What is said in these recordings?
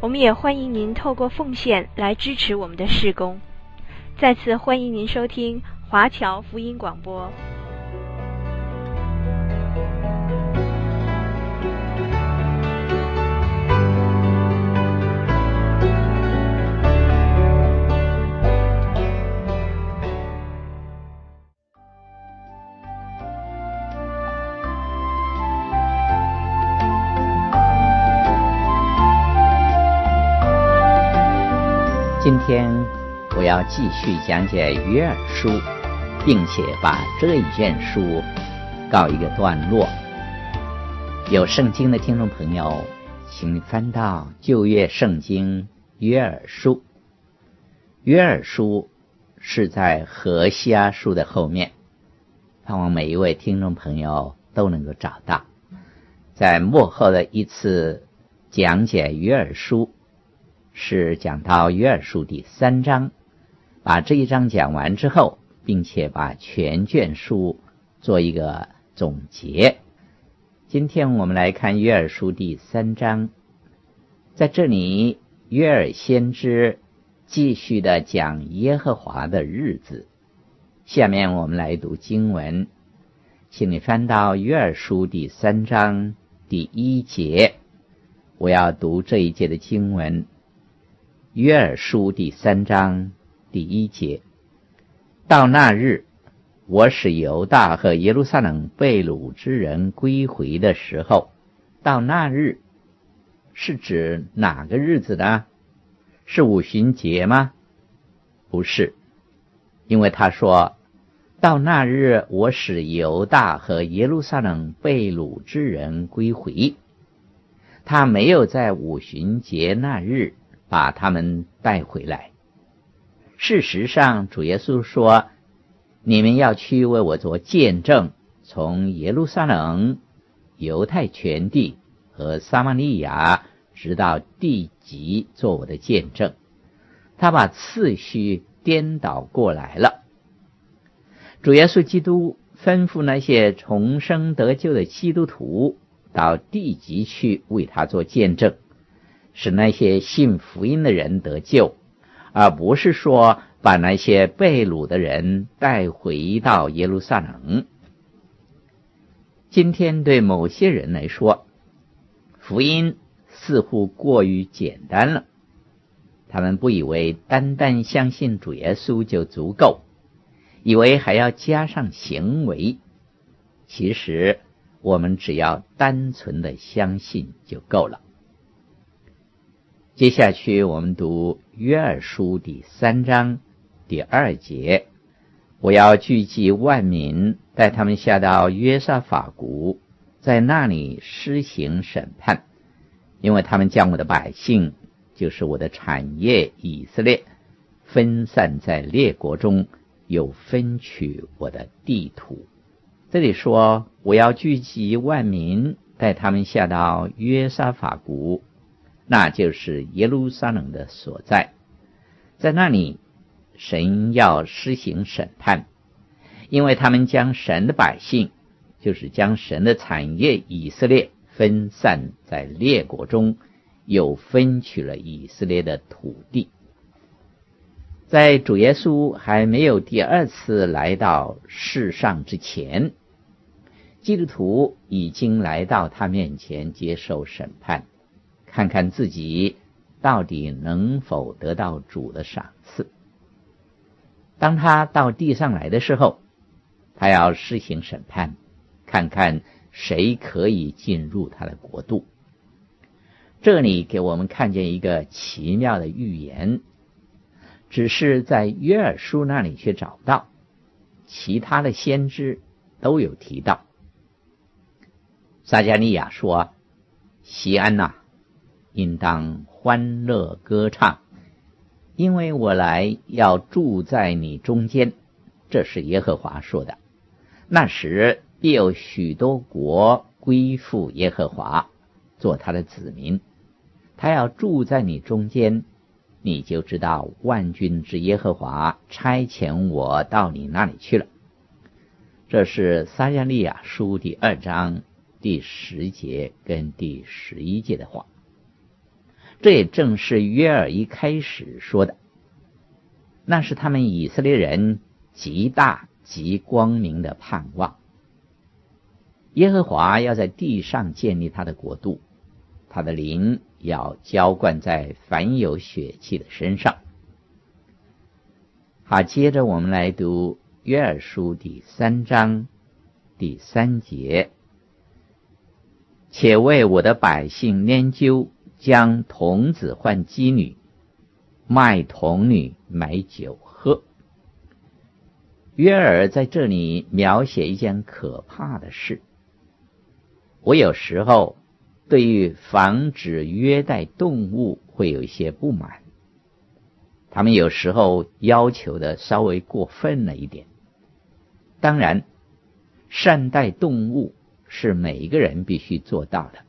我们也欢迎您透过奉献来支持我们的事工。再次欢迎您收听华侨福音广播。继续讲解约尔书，并且把这一卷书告一个段落。有圣经的听众朋友，请翻到旧约圣经约尔书。约尔书是在何西阿书的后面，盼望每一位听众朋友都能够找到。在幕后的一次讲解约尔书。是讲到约尔书第三章，把这一章讲完之后，并且把全卷书做一个总结。今天我们来看约珥书第三章，在这里，约珥先知继续的讲耶和华的日子。下面我们来读经文，请你翻到约珥书第三章第一节，我要读这一节的经文。约珥书第三章第一节：到那日，我使犹大和耶路撒冷被掳之人归回的时候，到那日是指哪个日子呢？是五旬节吗？不是，因为他说到那日，我使犹大和耶路撒冷被掳之人归回，他没有在五旬节那日。把他们带回来。事实上，主耶稣说：“你们要去为我做见证，从耶路撒冷、犹太全地和撒玛利亚，直到地极，做我的见证。”他把次序颠倒过来了。主耶稣基督吩咐那些重生得救的基督徒到地极去为他做见证。使那些信福音的人得救，而不是说把那些被掳的人带回到耶路撒冷。今天对某些人来说，福音似乎过于简单了。他们不以为单单相信主耶稣就足够，以为还要加上行为。其实，我们只要单纯的相信就够了。接下去，我们读约珥书第三章第二节：“我要聚集万民，带他们下到约沙法谷，在那里施行审判，因为他们将我的百姓，就是我的产业以色列，分散在列国中，又分取我的地土。”这里说：“我要聚集万民，带他们下到约沙法谷。”那就是耶路撒冷的所在，在那里，神要施行审判，因为他们将神的百姓，就是将神的产业以色列分散在列国中，又分取了以色列的土地。在主耶稣还没有第二次来到世上之前，基督徒已经来到他面前接受审判。看看自己到底能否得到主的赏赐。当他到地上来的时候，他要施行审判，看看谁可以进入他的国度。这里给我们看见一个奇妙的预言，只是在约尔书那里却找不到，其他的先知都有提到。撒迦利亚说：“西安哪！”应当欢乐歌唱，因为我来要住在你中间，这是耶和华说的。那时必有许多国归附耶和华，做他的子民。他要住在你中间，你就知道万军之耶和华差遣我到你那里去了。这是撒迦利亚书第二章第十节跟第十一节的话。这也正是约尔一开始说的，那是他们以色列人极大极光明的盼望。耶和华要在地上建立他的国度，他的灵要浇灌在凡有血气的身上。好，接着我们来读。约尔书第三章第三节，且为我的百姓研究，将童子换妓女，卖童女买酒喝。约尔在这里描写一件可怕的事。我有时候对于防止虐待动物会有一些不满，他们有时候要求的稍微过分了一点。当然，善待动物是每一个人必须做到的。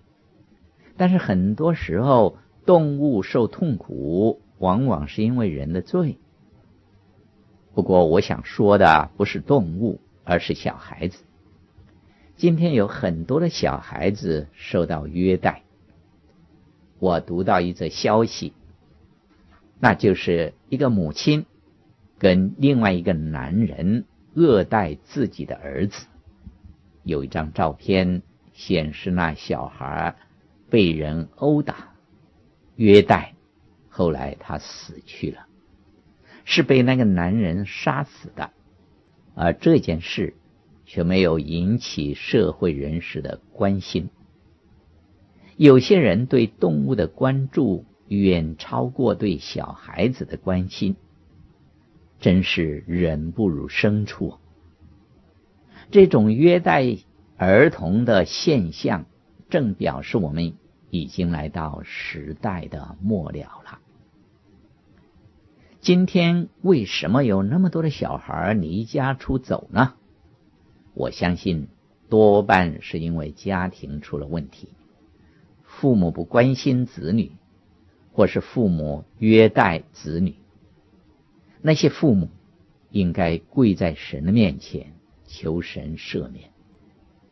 但是很多时候，动物受痛苦，往往是因为人的罪。不过，我想说的不是动物，而是小孩子。今天有很多的小孩子受到虐待。我读到一则消息，那就是一个母亲跟另外一个男人。恶待自己的儿子，有一张照片显示那小孩被人殴打、虐待，后来他死去了，是被那个男人杀死的，而这件事却没有引起社会人士的关心。有些人对动物的关注远超过对小孩子的关心。真是人不如牲畜。这种虐待儿童的现象，正表示我们已经来到时代的末了了。今天为什么有那么多的小孩离家出走呢？我相信多半是因为家庭出了问题，父母不关心子女，或是父母虐待子女。那些父母应该跪在神的面前求神赦免。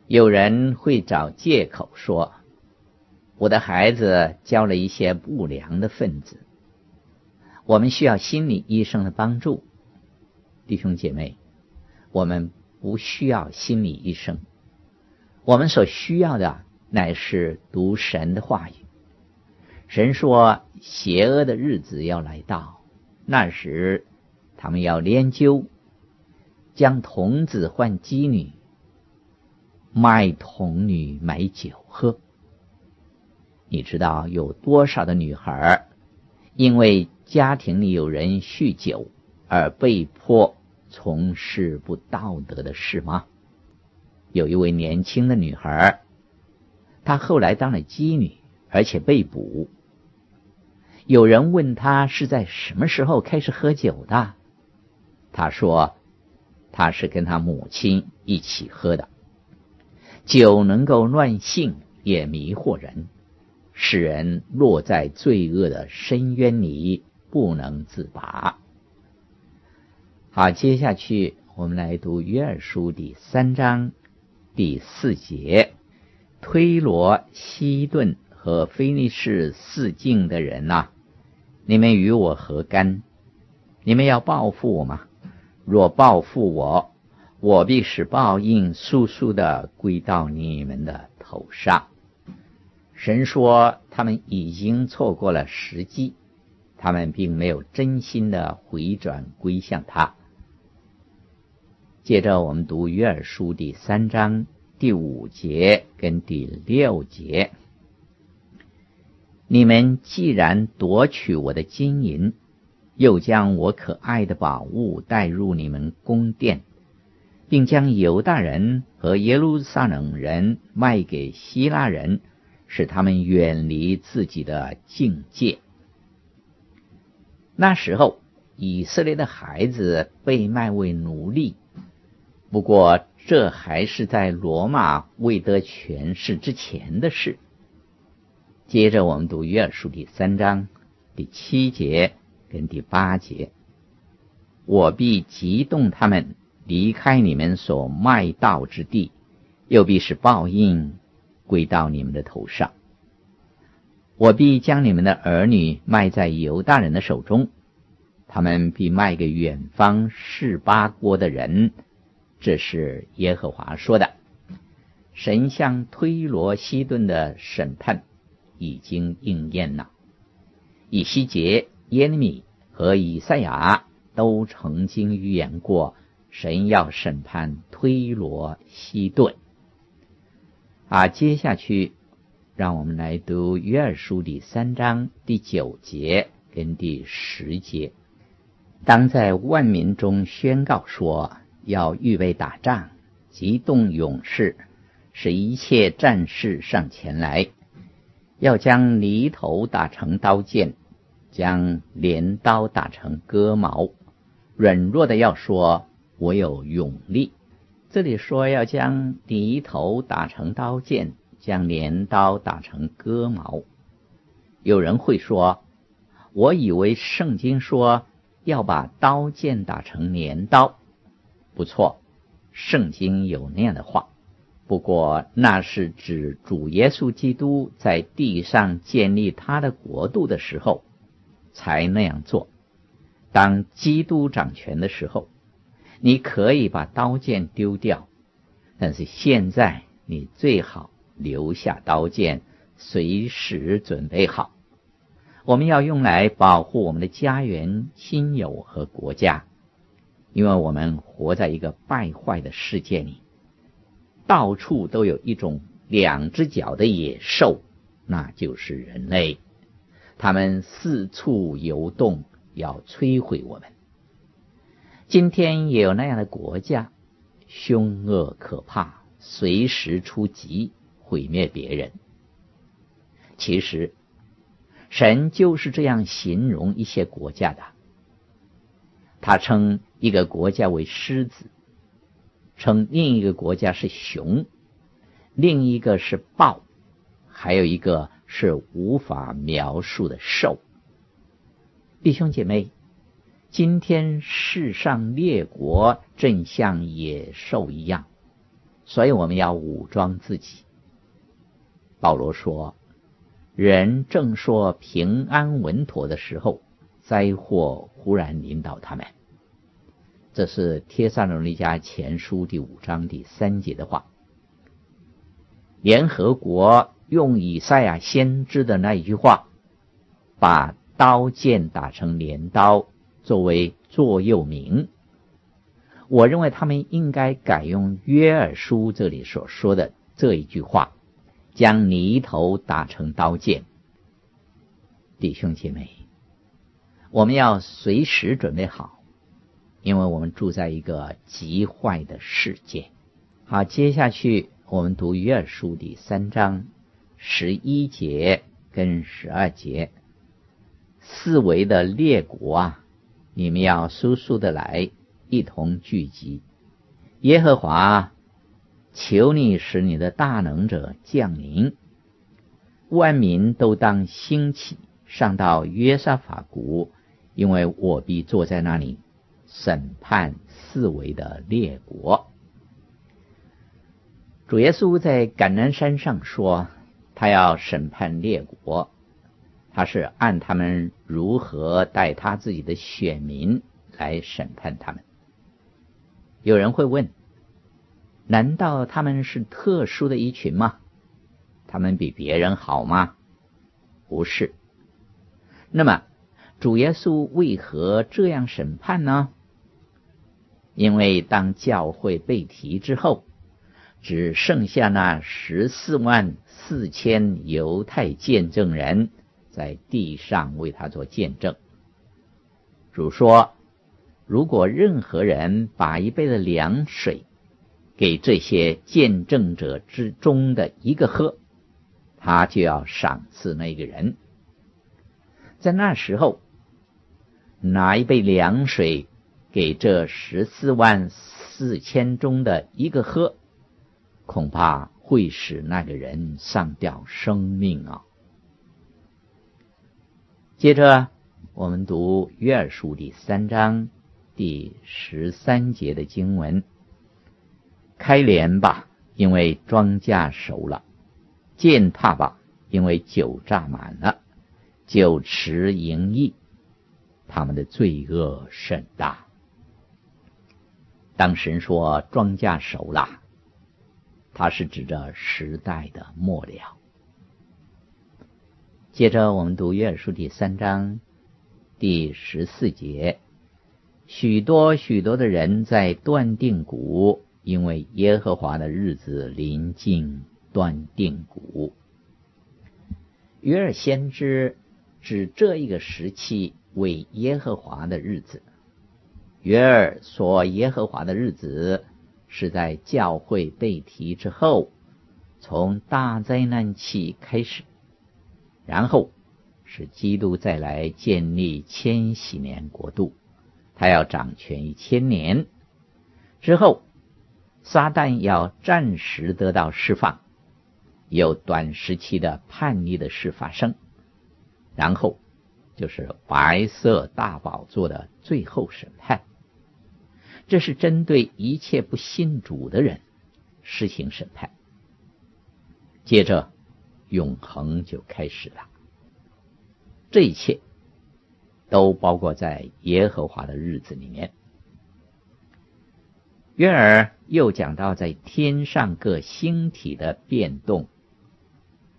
有人会找借口说：“我的孩子交了一些不良的分子，我们需要心理医生的帮助。”弟兄姐妹，我们不需要心理医生，我们所需要的乃是读神的话语。神说：“邪恶的日子要来到，那时。”他们要研究，将童子换妓女，卖童女买酒喝。你知道有多少的女孩因为家庭里有人酗酒而被迫从事不道德的事吗？有一位年轻的女孩，她后来当了妓女，而且被捕。有人问她是在什么时候开始喝酒的？她说：“她是跟她母亲一起喝的酒，能够乱性，也迷惑人，使人落在罪恶的深渊里不能自拔。”好，接下去我们来读约珥书第三章第四节：“推罗、西顿和非利士四境的人呐，你们与我何干？你们要报复我吗？”若报复我，我必使报应速速的归到你们的头上。神说，他们已经错过了时机，他们并没有真心的回转归向他。接着，我们读约珥书第三章第五节跟第六节：你们既然夺取我的金银。又将我可爱的宝物带入你们宫殿，并将犹大人和耶路撒冷人卖给希腊人，使他们远离自己的境界。那时候，以色列的孩子被卖为奴隶。不过，这还是在罗马未得权势之前的事。接着，我们读约珥书第三章第七节跟第八节：“我必激动他们离开你们所卖到之地，又必使报应归到你们的头上。我必将你们的儿女卖在犹大人的手中，他们必卖给远方示巴国的人。”这是耶和华说的。神向推罗西顿的审判。已经应验了。以西结、耶利米和以赛亚都曾经预言过，神要审判推罗、西顿。啊，接下去，让我们来读约珥书第三章第九节跟第十节。当在万民中宣告说，要预备打仗，激动勇士，使一切战士上前来。要将犁头打成刀剑，将镰刀打成戈矛。软弱的要说：“我有勇力。”这里说要将犁头打成刀剑，将镰刀打成戈矛。有人会说：“我以为圣经说要把刀剑打成镰刀。”不错，圣经有那样的话。不过，那是指主耶稣基督在地上建立他的国度的时候，才那样做。当基督掌权的时候，你可以把刀剑丢掉，但是现在你最好留下刀剑，随时准备好。我们要用来保护我们的家园、亲友和国家，因为我们活在一个败坏的世界里。到处都有一种两只脚的野兽，那就是人类。他们四处游动，要摧毁我们。今天也有那样的国家，凶恶可怕，随时出击毁灭别人。其实，神就是这样形容一些国家的。他称一个国家为狮子。称另一个国家是熊，另一个是豹，还有一个是无法描述的兽。弟兄姐妹，今天世上列国正像野兽一样，所以我们要武装自己。保罗说：“人正说平安稳妥的时候，灾祸忽然临到他们。”这是《帖撒罗尼迦前书》第五章第三节的话。联合国用以赛亚先知的那一句话，把刀剑打成镰刀作为座右铭。我认为他们应该改用约尔书这里所说的这一句话，将犁头打成刀剑。弟兄姐妹，我们要随时准备好。因为我们住在一个极坏的世界。好，接下去我们读约尔书第三章十一节跟十二节。四围的列国啊，你们要速速的来，一同聚集。耶和华，求你使你的大能者降临，万民都当兴起，上到约沙法谷，因为我必坐在那里。审判四围的列国。主耶稣在橄榄山上说，他要审判列国，他是按他们如何待他自己的选民来审判他们。有人会问：难道他们是特殊的一群吗？他们比别人好吗？不是。那么，主耶稣为何这样审判呢？因为当教会被提之后，只剩下那十四万四千犹太见证人在地上为他做见证。主说：“如果任何人把一杯的凉水给这些见证者之中的一个喝，他就要赏赐那个人。”在那时候，拿一杯凉水给这十四万四千中的一个喝，恐怕会使那个人丧掉生命啊！接着，我们读约珥书第三章第十三节的经文：“开镰吧，因为庄稼熟了；践踏吧，因为酒榨满了；酒池盈溢。”他们的罪恶甚大。当神说庄稼熟了，他是指着时代的末了。接着我们读约珥书第三章第十四节：许多许多的人在断定谷，因为耶和华的日子临近，断定谷。约珥先知指这一个时期。为耶和华的日子，约珥说耶和华的日子是在教会被提之后，从大灾难期开始，然后是基督再来建立千禧年国度，他要掌权一千年之后，撒旦要暂时得到释放，有短时期的叛逆的事发生，然后。就是白色大宝座的最后审判，这是针对一切不信主的人实行审判。接着，永恒就开始了。这一切都包括在耶和华的日子里面。约尔又讲到在天上各星体的变动，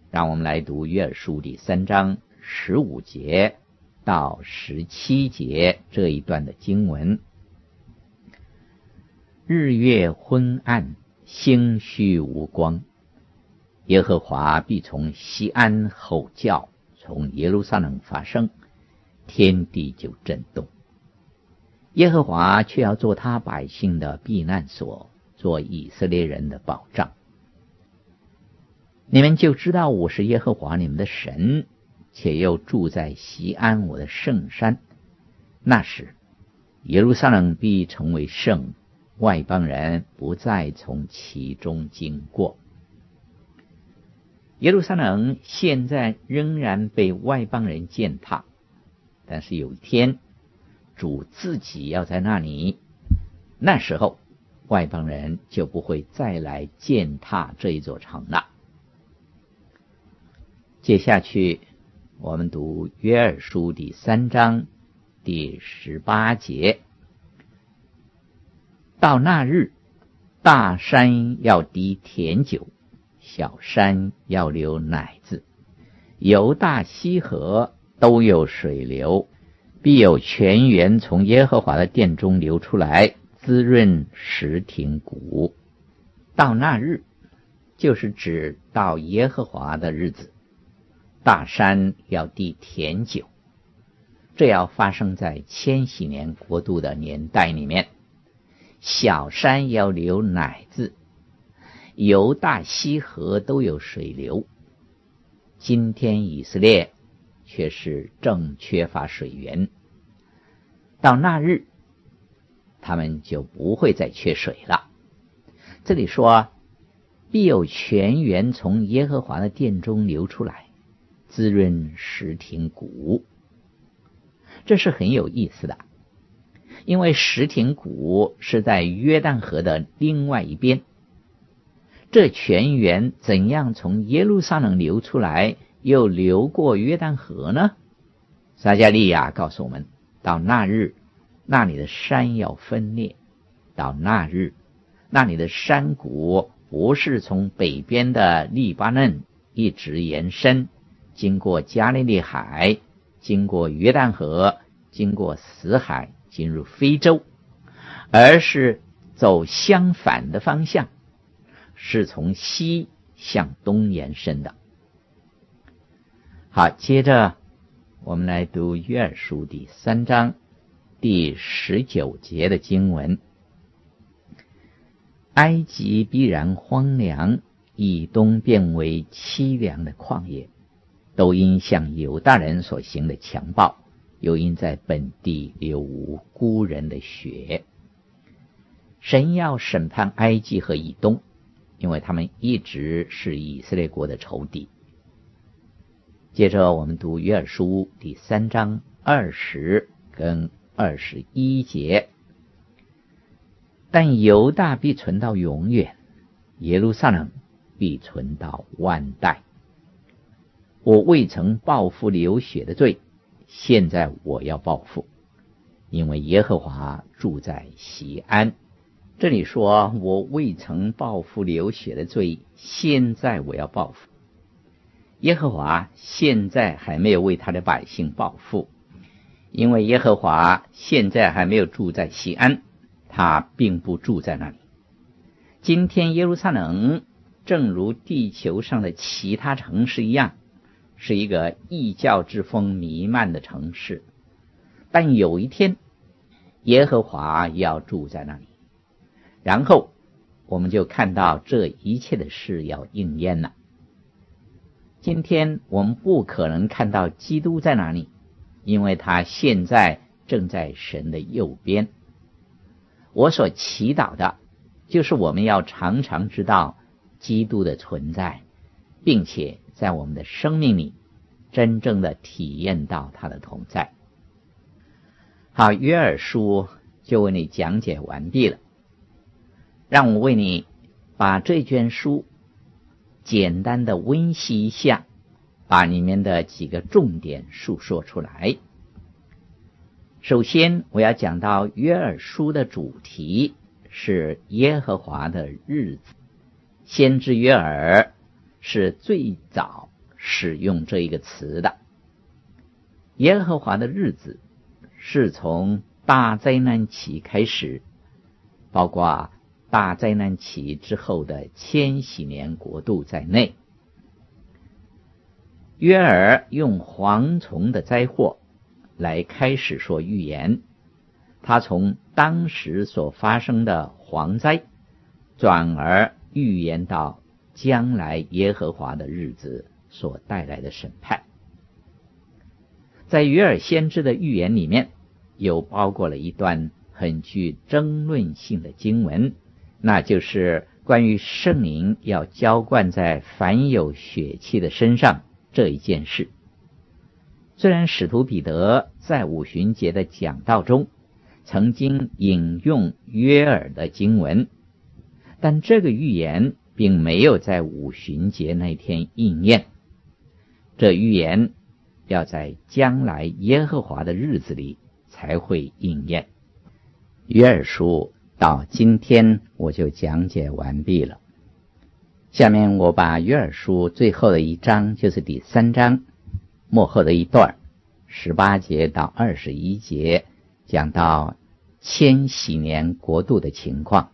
让我们来读约珥书第三章十五节。到十七节这一段的经文，日月昏暗，星虚无光，耶和华必从西安吼叫，从耶路撒冷发声，天地就震动。耶和华却要做他百姓的避难所，做以色列人的保障。你们就知道我是耶和华你们的神。且又住在西安我的圣山，那时耶路撒冷必成为圣，外邦人不再从其中经过。耶路撒冷现在仍然被外邦人践踏，但是有一天主自己要在那里，那时候外邦人就不会再来践踏这一座城了。接下去。我们读约珥书第三章第十八节：到那日，大山要滴甜酒，小山要流奶子，犹大溪河都有水流，必有泉源从耶和华的殿中流出来，滋润石亭谷。到那日，就是指到耶和华的日子。大山要滴甜酒，这要发生在千禧年国度的年代里面；小山要流奶子，犹大西河都有水流。今天以色列却是正缺乏水源，到那日，他们就不会再缺水了。这里说，必有泉源从耶和华的殿中流出来。滋润石亭谷，这是很有意思的，因为石亭谷是在约旦河的另外一边。这泉源怎样从耶路撒冷流出来，又流过约旦河呢？撒迦利亚告诉我们：到那日，那里的山要分裂；到那日，那里的山谷不是从北边的利巴嫩一直延伸。经过加利利海，经过约旦河，经过死海，进入非洲，而是走相反的方向，是从西向东延伸的。好，接着我们来读约书第三章第十九节的经文：埃及必然荒凉，以东变为凄凉的旷野。都因向犹大人所行的强暴，又因在本地流无辜人的血。神要审判埃及和以东，因为他们一直是以色列国的仇敌。接着我们读约珥书第三章二十跟二十一节，但犹大必存到永远，耶路撒冷必存到万代。我未曾报复流血的罪，现在我要报复，因为耶和华住在西安。这里说，我未曾报复流血的罪，现在我要报复。耶和华现在还没有为他的百姓报复，因为耶和华现在还没有住在西安，他并不住在那里。今天耶路撒冷正如地球上的其他城市一样，是一个异教之风弥漫的城市，但有一天，耶和华要住在那里。然后，我们就看到这一切的事要应验了。今天我们不可能看到基督在哪里，因为他现在正在神的右边。我所祈祷的，就是我们要常常知道基督的存在，并且在我们的生命里真正的体验到他的同在。好，约尔书就为你讲解完毕了。让我为你把这卷书简单的温习一下，把里面的几个重点述说出来。首先，我要讲到约珥书的主题是耶和华的日子。先知约珥是最早使用这一个词的。耶和华的日子是从大灾难期开始，包括。大灾难起之后的千禧年国度在内，约尔用蝗虫的灾祸来开始说预言，他从当时所发生的蝗灾，转而预言到将来耶和华的日子所带来的审判。在约尔先知的预言里面，有包括了一段很具争论性的经文。那就是关于圣灵要浇灌在凡有血气的身上这一件事。虽然使徒彼得在五旬节的讲道中曾经引用约尔的经文，但这个预言并没有在五旬节那天应验。这预言要在将来耶和华的日子里才会应验。约尔书。到今天我就讲解完毕了。下面我把约尔书最后的一章，就是第三章末后的一段，十八节到二十一节，讲到千禧年国度的情况，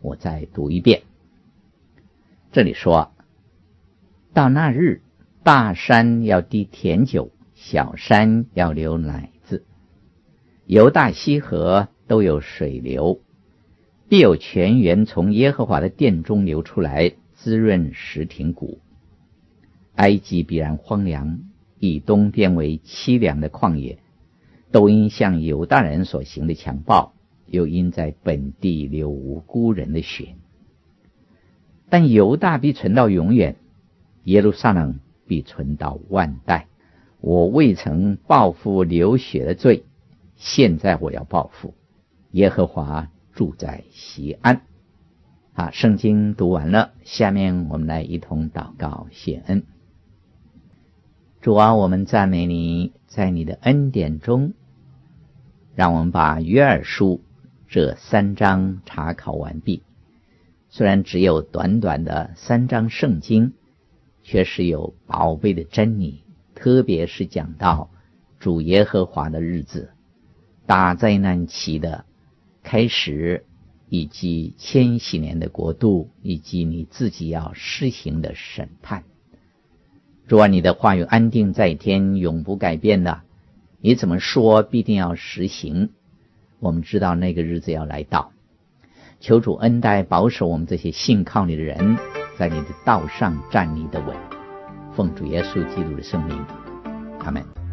我再读一遍。这里说，到那日，大山要滴甜酒，小山要流奶子，犹大西河都有水流。必有泉源从耶和华的殿中流出来，滋润石亭谷。埃及必然荒凉，以东变为凄凉的旷野，都因向犹大人所行的强暴，又因在本地流无辜人的血。但犹大必存到永远，耶路撒冷必存到万代。我未曾报复流血的罪，现在我要报复。耶和华。住在西安。好，圣经读完了，下面我们来一同祷告谢恩。主啊，我们赞美你，在你的恩典中，让我们把约珥书这三章查考完毕。虽然只有短短的三章圣经，却是有宝贝的真理，特别是讲到主耶和华的日子，大灾难期的。开始，以及千禧年的国度，以及你自己要施行的审判。主啊，你的话语安定在天，永不改变的。你怎么说，必定要实行。我们知道那个日子要来到。求主恩待保守我们这些信靠你的人，在你的道上站立的稳。奉主耶稣基督的圣名，阿门。